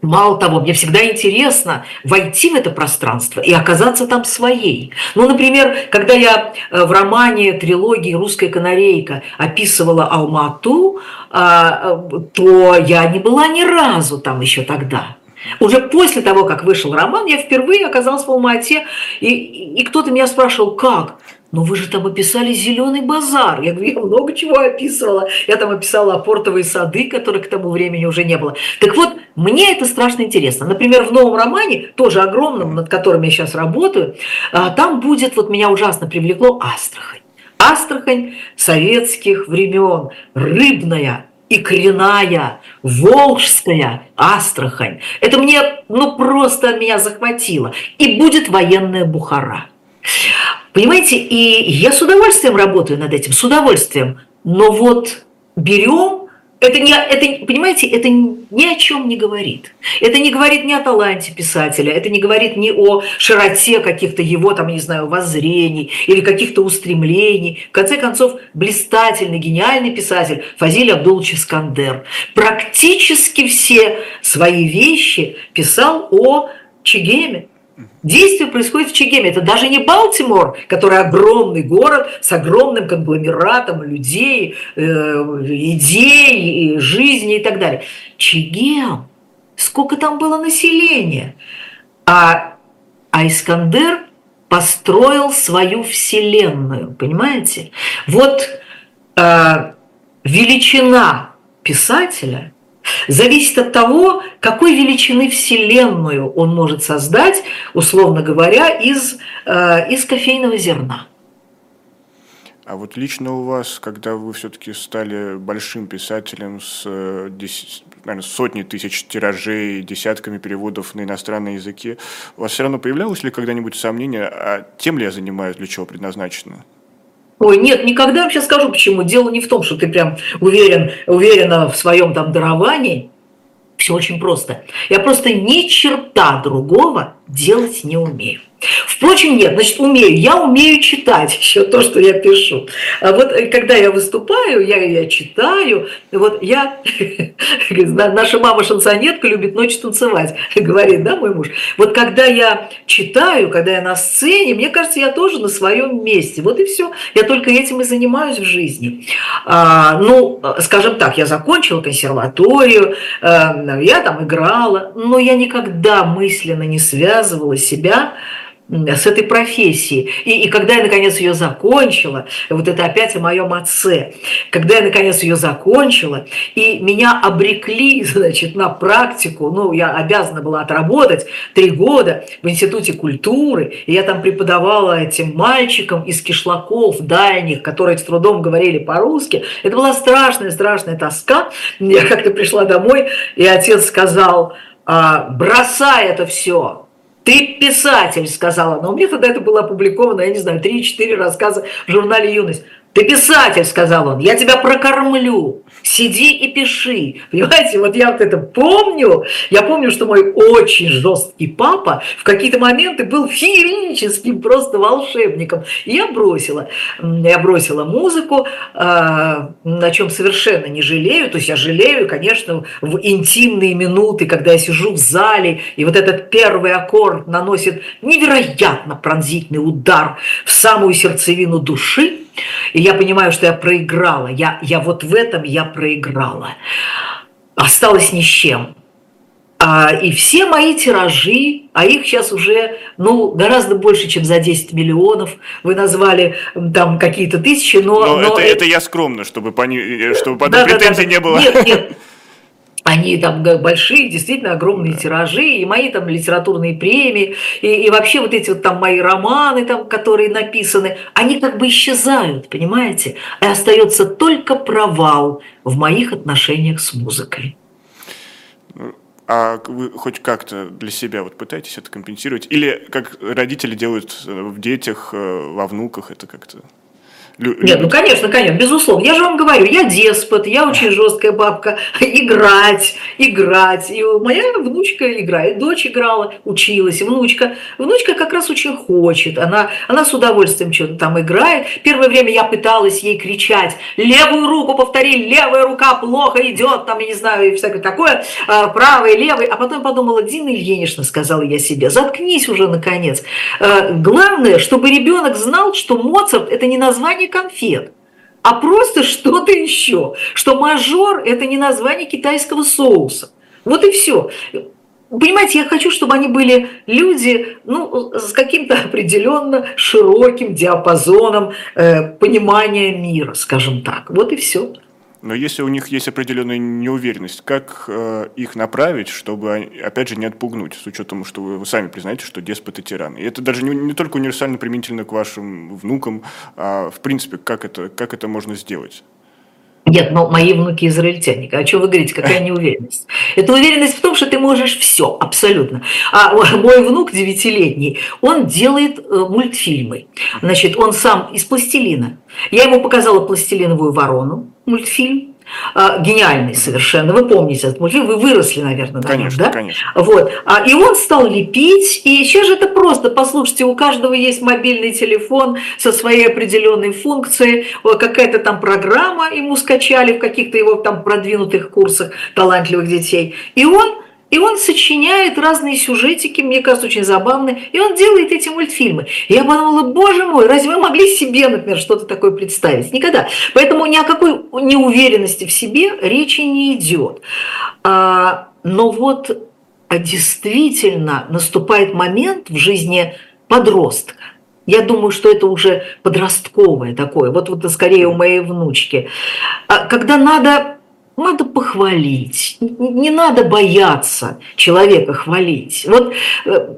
Мало того, мне всегда интересно войти в это пространство и оказаться там своей. Ну, например, когда я э, в романе трилогии «Русская канарейка» описывала Алмату, а, э, то я не была ни разу там еще тогда. Уже после того, как вышел роман, я впервые оказалась в Алмате, и, и кто-то меня спрашивал, как? но вы же там описали зеленый базар. Я говорю, я много чего описывала. Я там описала портовые сады, которых к тому времени уже не было. Так вот, мне это страшно интересно. Например, в новом романе, тоже огромном, над которым я сейчас работаю, а, там будет, вот меня ужасно привлекло, Астрахань. Астрахань советских времен, рыбная, икряная, волжская Астрахань. Это мне, ну, просто меня захватило. И будет военная Бухара. Понимаете, и я с удовольствием работаю над этим, с удовольствием. Но вот берем, это не, это, понимаете, это ни о чем не говорит. Это не говорит ни о таланте писателя, это не говорит ни о широте каких-то его, там, не знаю, воззрений или каких-то устремлений. В конце концов, блистательный, гениальный писатель Фазиль Абдулович Искандер практически все свои вещи писал о Чегеме, Действие происходит в Чегеме. Это даже не Балтимор, который огромный город с огромным конгломератом людей, э, идей, жизни и так далее. Чегем. Сколько там было населения? А, а Искандер построил свою вселенную, понимаете? Вот э, величина писателя – зависит от того, какой величины Вселенную он может создать, условно говоря, из, э, из кофейного зерна. А вот лично у вас, когда вы все-таки стали большим писателем с э, наверное, сотни тысяч тиражей, десятками переводов на иностранные языки, у вас все равно появлялось ли когда-нибудь сомнение, а тем ли я занимаюсь, для чего предназначено? Ой, нет, никогда я сейчас скажу, почему. Дело не в том, что ты прям уверен, уверена в своем там даровании. Все очень просто. Я просто ни черта другого делать не умею. Впрочем, нет, значит, умею. Я умею читать еще то, что я пишу. А вот э, когда я выступаю, я, я читаю. Вот я, наша мама шансонетка любит ночью танцевать, говорит, да, мой муж. Вот когда я читаю, когда я на сцене, мне кажется, я тоже на своем месте. Вот и все. Я только этим и занимаюсь в жизни. А, ну, скажем так, я закончила консерваторию, а, я там играла, но я никогда мысленно не связывала себя с этой профессией. И, и когда я, наконец, ее закончила, вот это опять о моем отце, когда я, наконец, ее закончила, и меня обрекли, значит, на практику, ну, я обязана была отработать три года в Институте культуры, и я там преподавала этим мальчикам из кишлаков дальних, которые с трудом говорили по-русски. Это была страшная-страшная тоска. Я как-то пришла домой, и отец сказал, «А, бросай это все, ты писатель, сказала она. У меня тогда это было опубликовано, я не знаю, 3-4 рассказа в журнале «Юность». Ты писатель, сказал он, я тебя прокормлю, сиди и пиши. Понимаете, вот я вот это помню, я помню, что мой очень жесткий папа в какие-то моменты был феерическим просто волшебником. И я бросила, я бросила музыку, а, на чем совершенно не жалею, то есть я жалею, конечно, в интимные минуты, когда я сижу в зале, и вот этот первый аккорд наносит невероятно пронзительный удар в самую сердцевину души, и я понимаю, что я проиграла. Я, я вот в этом я проиграла. Осталась ни с чем. А, и все мои тиражи, а их сейчас уже ну, гораздо больше, чем за 10 миллионов. Вы назвали там какие-то тысячи, но... но, но это, это я скромно, чтобы, пони... Э, чтобы потом да, претензий да, да, не было. Нет, нет, они там большие, действительно огромные тиражи, и мои там литературные премии, и, и вообще вот эти вот там мои романы, там, которые написаны, они как бы исчезают, понимаете? И остается только провал в моих отношениях с музыкой. А вы хоть как-то для себя вот пытаетесь это компенсировать? Или как родители делают в детях, э, во внуках, это как-то Нет, ну конечно, конечно, безусловно. Я же вам говорю, я деспот, я очень жесткая бабка. Играть, играть. И моя внучка играет, дочь играла, училась, внучка. Внучка как раз очень хочет. Она, она с удовольствием что-то там играет. Первое время я пыталась ей кричать, левую руку повтори, левая рука плохо идет, там, я не знаю, и всякое такое, а, правый, левый. А потом подумала, Дина Ильинична, сказала я себе, заткнись уже наконец. А, главное, чтобы ребенок знал, что Моцарт – это не название название конфет, а просто что-то еще. Что мажор – это не название китайского соуса. Вот и все. Понимаете, я хочу, чтобы они были люди ну, с каким-то определенно широким диапазоном э, понимания мира, скажем так. Вот и все. Но если у них есть определенная неуверенность, как э, их направить, чтобы, опять же, не отпугнуть, с учетом, что вы, сами признаете, что деспот и тиран. И это даже не, не только универсально применительно к вашим внукам, а в принципе, как это, как это можно сделать? Нет, но мои внуки израильтяне. О чем вы говорите? Какая неуверенность? Это уверенность в том, что ты можешь все, абсолютно. А мой внук девятилетний, он делает э, мультфильмы. Значит, он сам из пластилина. Я ему показала пластилиновую ворону, мультфильм. А, гениальный совершенно. Вы помните этот мультфильм, вы выросли, наверное, на конечно, нем, да? Конечно. Вот. А, и он стал лепить, и сейчас же это просто, послушайте, у каждого есть мобильный телефон со своей определенной функцией, какая-то там программа ему скачали в каких-то его там продвинутых курсах талантливых детей. И он и он сочиняет разные сюжетики, мне кажется, очень забавные, и он делает эти мультфильмы. И я подумала, боже мой, разве вы могли себе, например, что-то такое представить? Никогда. Поэтому ни о какой неуверенности в себе речи не идет. А, но вот а действительно наступает момент в жизни подростка, я думаю, что это уже подростковое такое, вот, вот скорее у моей внучки, а, когда надо надо похвалить, не надо бояться человека хвалить. Вот э,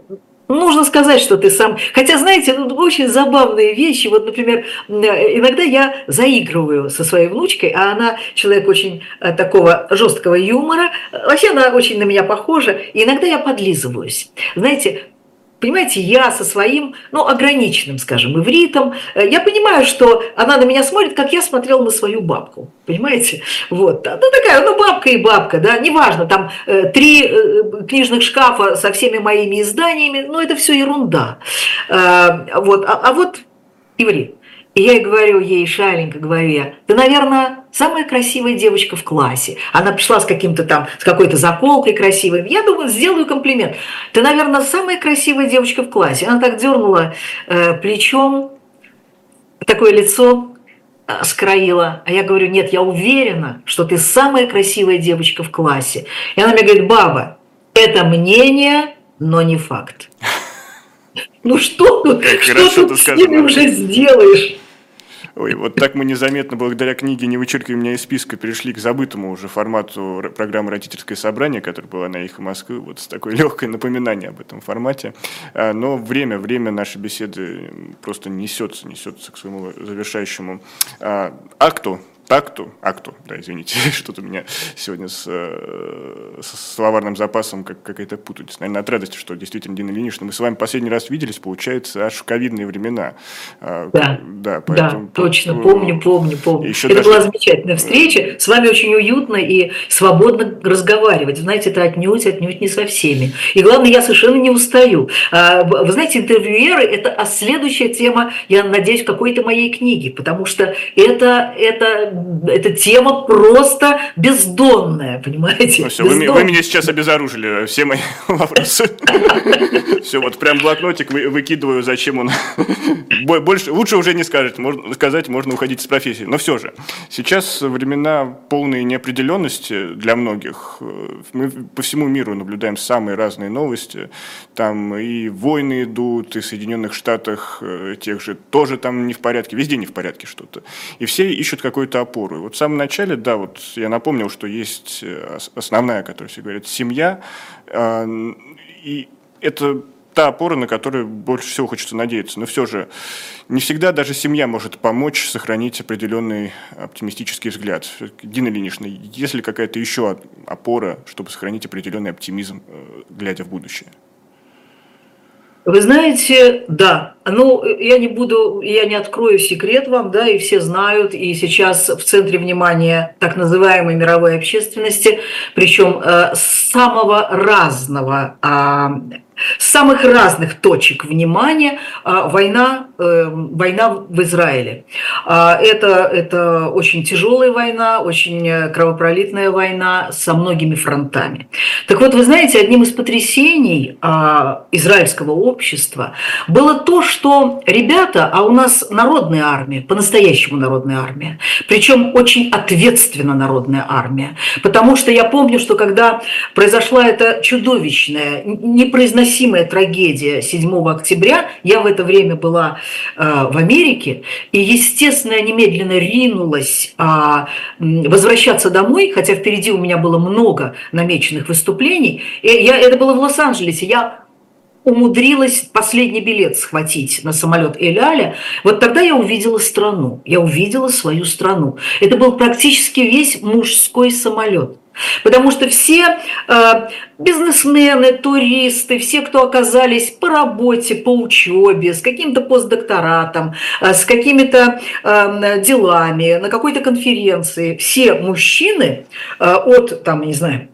Нужно сказать, что ты сам... Хотя, знаете, ну, очень забавные вещи. Вот, например, иногда я заигрываю со своей внучкой, а она человек очень э, такого жесткого юмора. Вообще она очень на меня похожа. И иногда я подлизываюсь. Знаете, Понимаете, я со своим, ну, ограниченным, скажем, ивритом, э, я понимаю, что она на меня смотрит, как я смотрел на свою бабку, понимаете? Вот, ну, такая, ну, бабка и бабка, да, неважно, там э, три э, книжных шкафа со всеми моими изданиями, ну, это все ерунда. Вот, а, а вот иврит. И я ей говорю ей, шаленько говорю я, ты, наверное, самая красивая девочка в классе. Она пришла с каким-то там, с какой-то заколкой красивой. Я думаю, сделаю комплимент. Ты, наверное, самая красивая девочка в классе. Она так дернула э, плечом, такое лицо э, скроила. А я говорю, нет, я уверена, что ты самая красивая девочка в классе. И она мне говорит, баба, это мнение, но не факт. Ну что, что ты с ними уже сделаешь? Ой, вот так мы незаметно, благодаря книге «Не вычеркивай меня из списка», перешли к забытому уже формату программы «Родительское собрание», которая была на «Эхо Москвы», вот с такой легкой напоминанием об этом формате. А, но время, время нашей беседы просто несется, несется к своему завершающему а, акту такту, акту, да, извините, что-то у меня сегодня с, э, с словарным запасом как, какая-то путаница. Наверное, от радости, что действительно Дина Ильинична, мы с вами последний раз виделись, получается, аж в ковидные времена. А, да, да, поэтому, да точно, помню, помню, помню. Еще это даже... была замечательная встреча, с вами очень уютно и свободно разговаривать. Знаете, это отнюдь, отнюдь не со всеми. И главное, я совершенно не устаю. А, вы знаете, интервьюеры – это следующая тема, я надеюсь, какой-то моей книги, потому что это, это эта тема просто бездонная, понимаете? Ну, все, вы, вы меня сейчас обезоружили, все мои вопросы. Все, вот прям блокнотик выкидываю, зачем он. Больше, лучше уже не скажет, можно сказать, можно уходить из профессии. Но все же, сейчас времена полной неопределенности для многих. Мы по всему миру наблюдаем самые разные новости. Там и войны идут, и в Соединенных Штатах э, тех же тоже там не в порядке, везде не в порядке что-то. И все ищут какой-то опору. И вот в самом начале, да, вот я напомнил, что есть э, основная, которая все говорят, семья, а, и это та опора, на которую больше всего хочется надеяться. Но все же не всегда даже семья может помочь сохранить определенный оптимистический взгляд. Дина Ильинична, есть ли какая-то еще опора, чтобы сохранить определенный оптимизм, э, глядя в будущее? Вы знаете, да, ну, я не буду, я не открою секрет вам, да, и все знают, и сейчас в центре внимания так называемой мировой общественности, причем э, самого разного э, с самых разных точек внимания а, война, э, война в Израиле. А, это, это очень тяжелая война, очень кровопролитная война со многими фронтами. Так вот, вы знаете, одним из потрясений а, израильского общества было то, что ребята, а у нас народная армия, по-настоящему народная армия, причем очень ответственно народная армия, потому что я помню, что когда произошла эта чудовищная, непроизносимая трагедия 7 октября, я в это время была э, в Америке, и, естественно, я немедленно ринулась э, возвращаться домой, хотя впереди у меня было много намеченных выступлений. И я, это было в Лос-Анджелесе. Я умудрилась последний билет схватить на самолет Эль-Аля, вот тогда я увидела страну, я увидела свою страну. Это был практически весь мужской самолет. Потому что все э, бизнесмены, туристы, все, кто оказались по работе, по учебе, с каким-то постдокторатом, э, с какими-то э, делами, на какой-то конференции, все мужчины э, от, там, не знаю,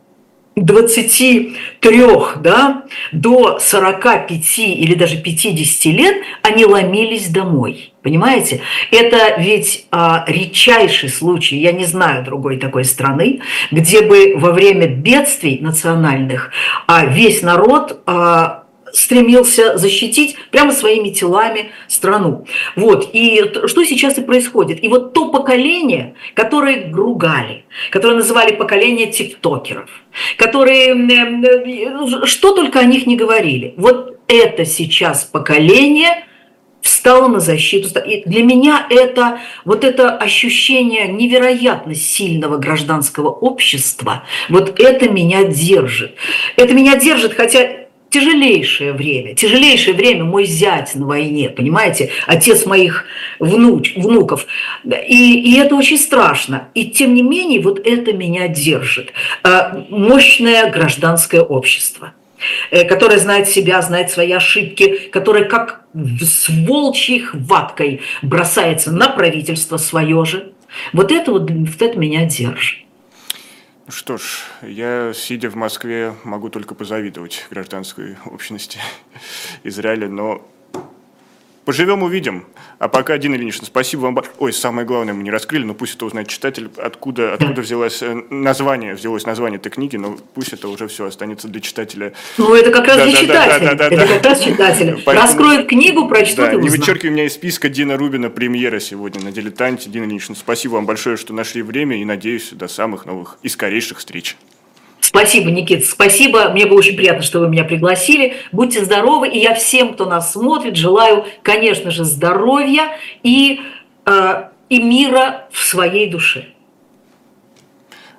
23 да, до 45 или даже 50 лет они ломились домой. Понимаете? Это ведь а, редчайший случай, я не знаю другой такой страны, где бы во время бедствий национальных а, весь народ а, стремился защитить прямо своими телами страну. Вот. И что сейчас и происходит. И вот то поколение, которое гругали, которое называли поколение тиктокеров, которые что только о них не говорили. Вот это сейчас поколение встало на защиту. И для меня это вот это ощущение невероятно сильного гражданского общества, вот это меня держит. Это меня держит, хотя тяжелейшее время, тяжелейшее время мой зять на войне, понимаете, отец моих внуч, внуков. И, и это очень страшно. И тем не менее, вот это меня держит. А, мощное гражданское общество э, которое знает себя, знает свои ошибки, которое как с волчьей хваткой бросается на правительство свое же. Вот это вот, вот это меня держит. Что ж, я, сидя в Москве, могу только позавидовать гражданской общности Израиля, но Поживем, увидим. А пока, Дина Ильинична, спасибо вам. Ой, самое главное мы не раскрыли, но пусть это узнает читатель, откуда, откуда взялось э, название, взялось название этой книги, но пусть это уже все останется для читателя. Ну, это как раз да, для да, читателя. Да, да, да, это да. как раз читателя. Поэтому, Раскроют книгу, прочтут да, и узнают. Не вычеркивай меня из списка Дина Рубина, премьера сегодня на «Дилетанте». Дина Ильинична, спасибо вам большое, что нашли время, и надеюсь, до самых новых и скорейших встреч. Спасибо, Никит, спасибо. Мне было очень приятно, что вы меня пригласили. Будьте здоровы. И я всем, кто нас смотрит, желаю, конечно же, здоровья и, э, и мира в своей душе.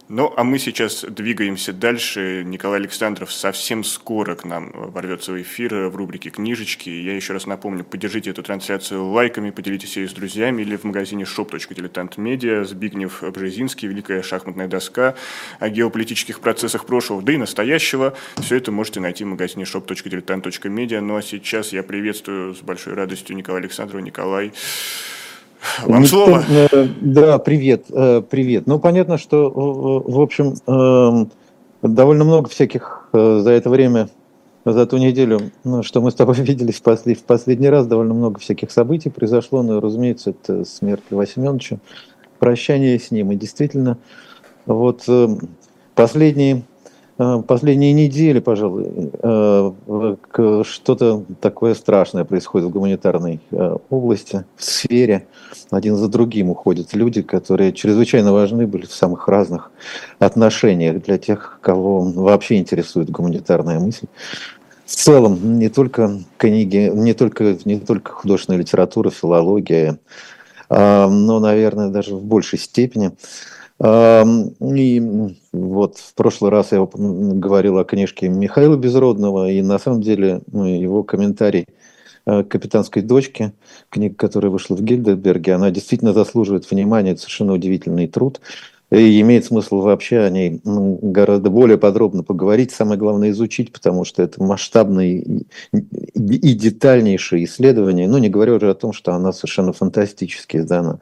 Ну, а мы сейчас двигаемся дальше. Николай Александров совсем скоро к нам ворвется в эфир в рубрике «Книжечки». Я еще раз напомню, поддержите эту трансляцию лайками, поделитесь ее с друзьями или в магазине shop.diletant.media Збигнев Бжезинский, «Великая шахматная доска» о геополитических процессах прошлого, да и настоящего. Все это можете найти в магазине shop.diletant.media. Ну, а сейчас я приветствую с большой радостью Николая Александрова. Николай, вам ну, слово. Э, да, привет, э, привет. Ну, понятно, что, в общем, эм, довольно много всяких э, за это время, за ту неделю, ну, что мы с тобой виделись в последний раз, довольно много всяких событий произошло. Ну, разумеется, это смерть Льва Семеновича, прощание с ним. И действительно, вот последние Последние недели, пожалуй, что-то такое страшное происходит в гуманитарной области, в сфере один за другим уходят люди, которые чрезвычайно важны были в самых разных отношениях для тех, кого вообще интересует гуманитарная мысль. В целом, не только книги, не только, не только художественная литература, филология, но, наверное, даже в большей степени. И вот в прошлый раз я говорил о книжке Михаила Безродного, и на самом деле ну, его комментарий – Э, капитанской дочки, книга, которая вышла в Гильденберге, она действительно заслуживает внимания, это совершенно удивительный труд. И имеет смысл вообще о ней гораздо более подробно поговорить, самое главное изучить, потому что это масштабное и, детальнейшее исследование, ну не говоря уже о том, что она совершенно фантастически издана.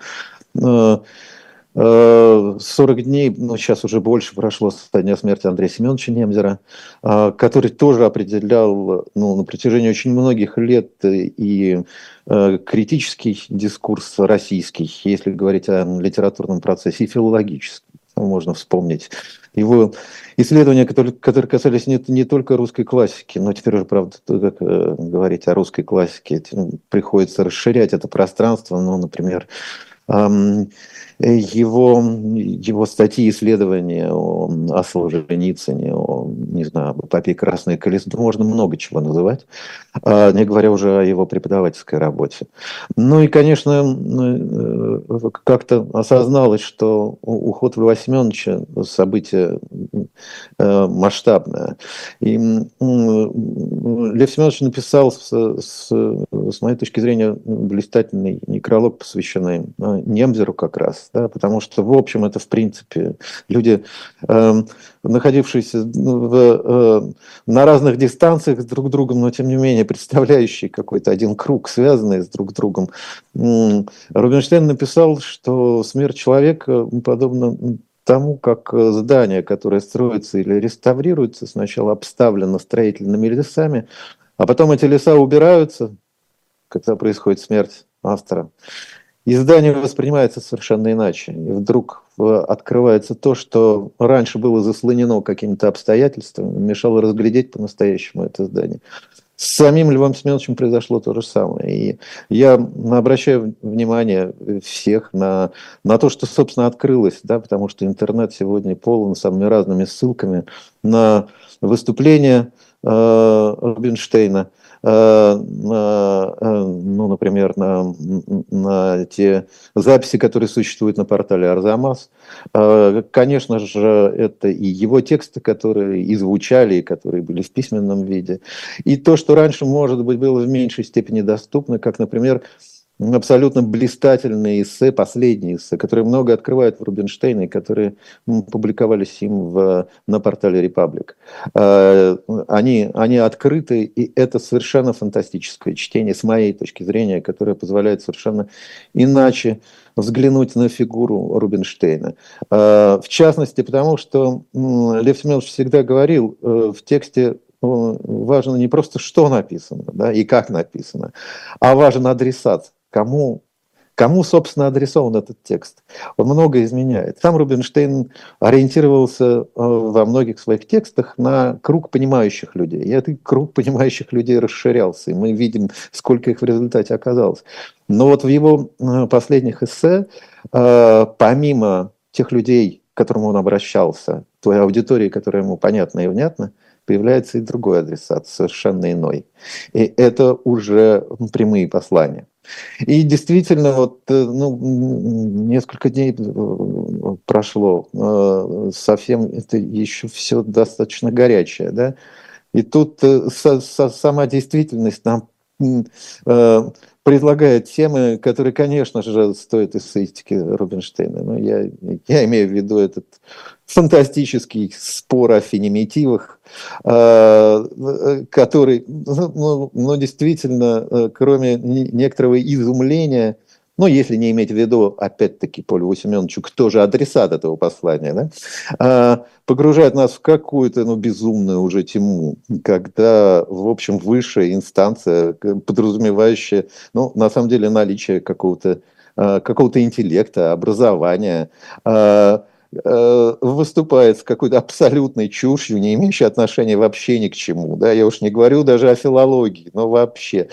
40 э, дней, ну сейчас уже больше прошло со дня смерти Андрея Семеновича Немзера, э, который тоже определял ну, на протяжении очень многих лет и э, критический дискурс российский, если говорить о литературном процессе, и филологический. Можно вспомнить его исследования, которые, которые касались не, не только русской классики, но теперь уже, правда, как говорить о русской классике, приходится расширять это пространство, ну, например, его, его статьи, исследования о, о Солженицыне, о, не знаю, об эпопее «Красное колесо», можно много чего называть, а, не говоря уже о его преподавательской работе. Ну и, конечно, э, как-то осозналось, что уход Льва Семеновича – событие э, масштабное. И Лев Семенович написал, с, с, с моей точки зрения, блистательный некролог, посвященный э, Немзеру как раз, да, потому что, в общем, это, в принципе, люди, э, находившиеся ну, в, на разных дистанциях друг с другом, но, тем не менее, представляющие какой-то один круг, связанные с друг другом. Рубинштейн написал, что смерть человека подобна тому, как здание, которое строится или реставрируется, сначала обставлено строительными лесами, а потом эти леса убираются, когда происходит смерть автора. И здание воспринимается совершенно иначе. И вдруг открывается то, что раньше было заслонено какими-то обстоятельствами, мешало разглядеть по-настоящему это здание. С самим Львом Семеновичем произошло то же самое. И я обращаю внимание всех на, на то, что, собственно, открылось, да, потому что интернет сегодня полон самыми разными ссылками на выступления э, Рубинштейна – ну, например, на, на те записи, которые существуют на портале Арзамас. Э, конечно же, это и его тексты, которые и звучали, и которые были в письменном виде. И то, что раньше, может быть, было в меньшей степени доступно, как, например, абсолютно блистательные эссе, последние эссе, которые много открывают в Рубинштейне, которые публиковались им в, на портале Репаблик. Они, они открыты, и это совершенно фантастическое чтение, с моей точки зрения, которое позволяет совершенно иначе взглянуть на фигуру Рубинштейна. А, в частности, потому что Лев Семенович всегда говорил э, в тексте важно не просто что написано да, и как написано, а важен адресат кому, кому, собственно, адресован этот текст. Он много изменяет. Сам Рубинштейн ориентировался э, во многих своих текстах на круг понимающих людей. И этот круг понимающих людей расширялся, и мы видим, сколько их в результате оказалось. Но вот в его э, последних эссе, э, помимо тех людей, к которым он обращался, той аудитории, которая ему понятна и внятна, появляется и другой адресат, совершенно иной. И это уже прямые послания. И действительно, вот э, ну, несколько дней э, прошло, э, совсем это еще все достаточно горячее, да, и тут сама действительность нам предлагает темы, которые, конечно же, стоят эссеистики Рубинштейна. Но я, я имею в виду этот фантастический спор о фенемитивах, э, который, ну, ну, ну, действительно, э, кроме некоторого изумления, ну, если не иметь в виду, опять-таки, Полю Семеновичу, кто же адресат этого послания, да, а, погружает нас в какую-то, ну, безумную уже тему, когда, в общем, высшая инстанция, подразумевающая, ну, на самом деле, наличие какого-то какого-то интеллекта, образования, выступает с какой-то абсолютной чушью, не имеющей отношения вообще ни к чему. Да? Я уж не говорю даже о филологии, но вообще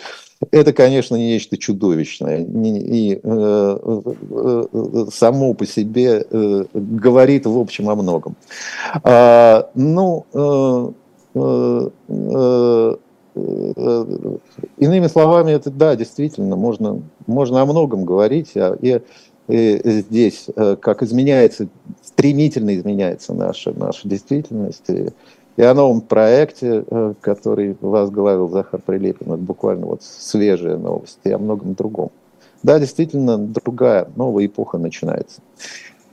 это, конечно, нечто чудовищное. И э, э, само по себе э, говорит, в общем, о многом. А, ну, иными словами, это да, действительно, можно, можно о многом говорить. А, и здесь, как изменяется, стремительно изменяется наша, наша действительность и о новом проекте, э, который возглавил Захар Прилепин. Это буквально вот свежая новость. И о многом другом. Да, действительно, другая, новая эпоха начинается.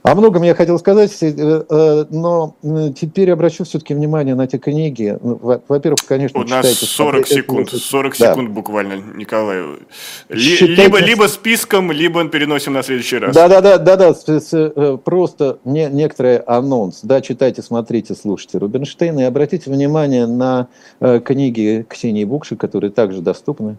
О многом я хотел сказать, э, э, но теперь обращу все-таки внимание на эти книги. Ну, во-первых, конечно, У нас 40 секунд, 40 да. секунд буквально, Николай. Считайте... Либо, либо списком, либо переносим на следующий раз. Да, да, да, да, да. Э, просто не, некоторый анонс. Да, читайте, смотрите, слушайте Рубинштейна и обратите внимание на книги Ксении Букши, которые также доступны.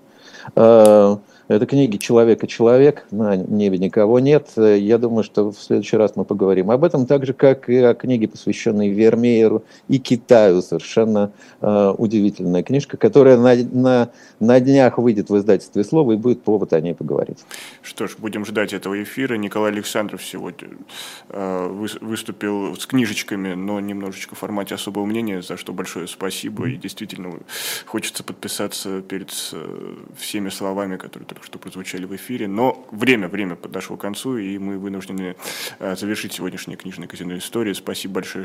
Это книги «Человек и человек», на небе никого нет. Я думаю, что в следующий раз мы поговорим об этом, так же, как и о книге, посвященной Вермееру и Китаю. Совершенно э, удивительная книжка, которая на, на, на днях выйдет в издательстве «Слово» и будет повод о ней поговорить. Что ж, будем ждать этого эфира. Николай Александров сегодня э, выступил с книжечками, но немножечко в формате особого мнения, за что большое спасибо. И действительно хочется подписаться перед э, всеми словами, которые что прозвучали в эфире. Но время, время подошло к концу, и мы вынуждены э, завершить сегодняшнее книжное казино истории. Спасибо большое,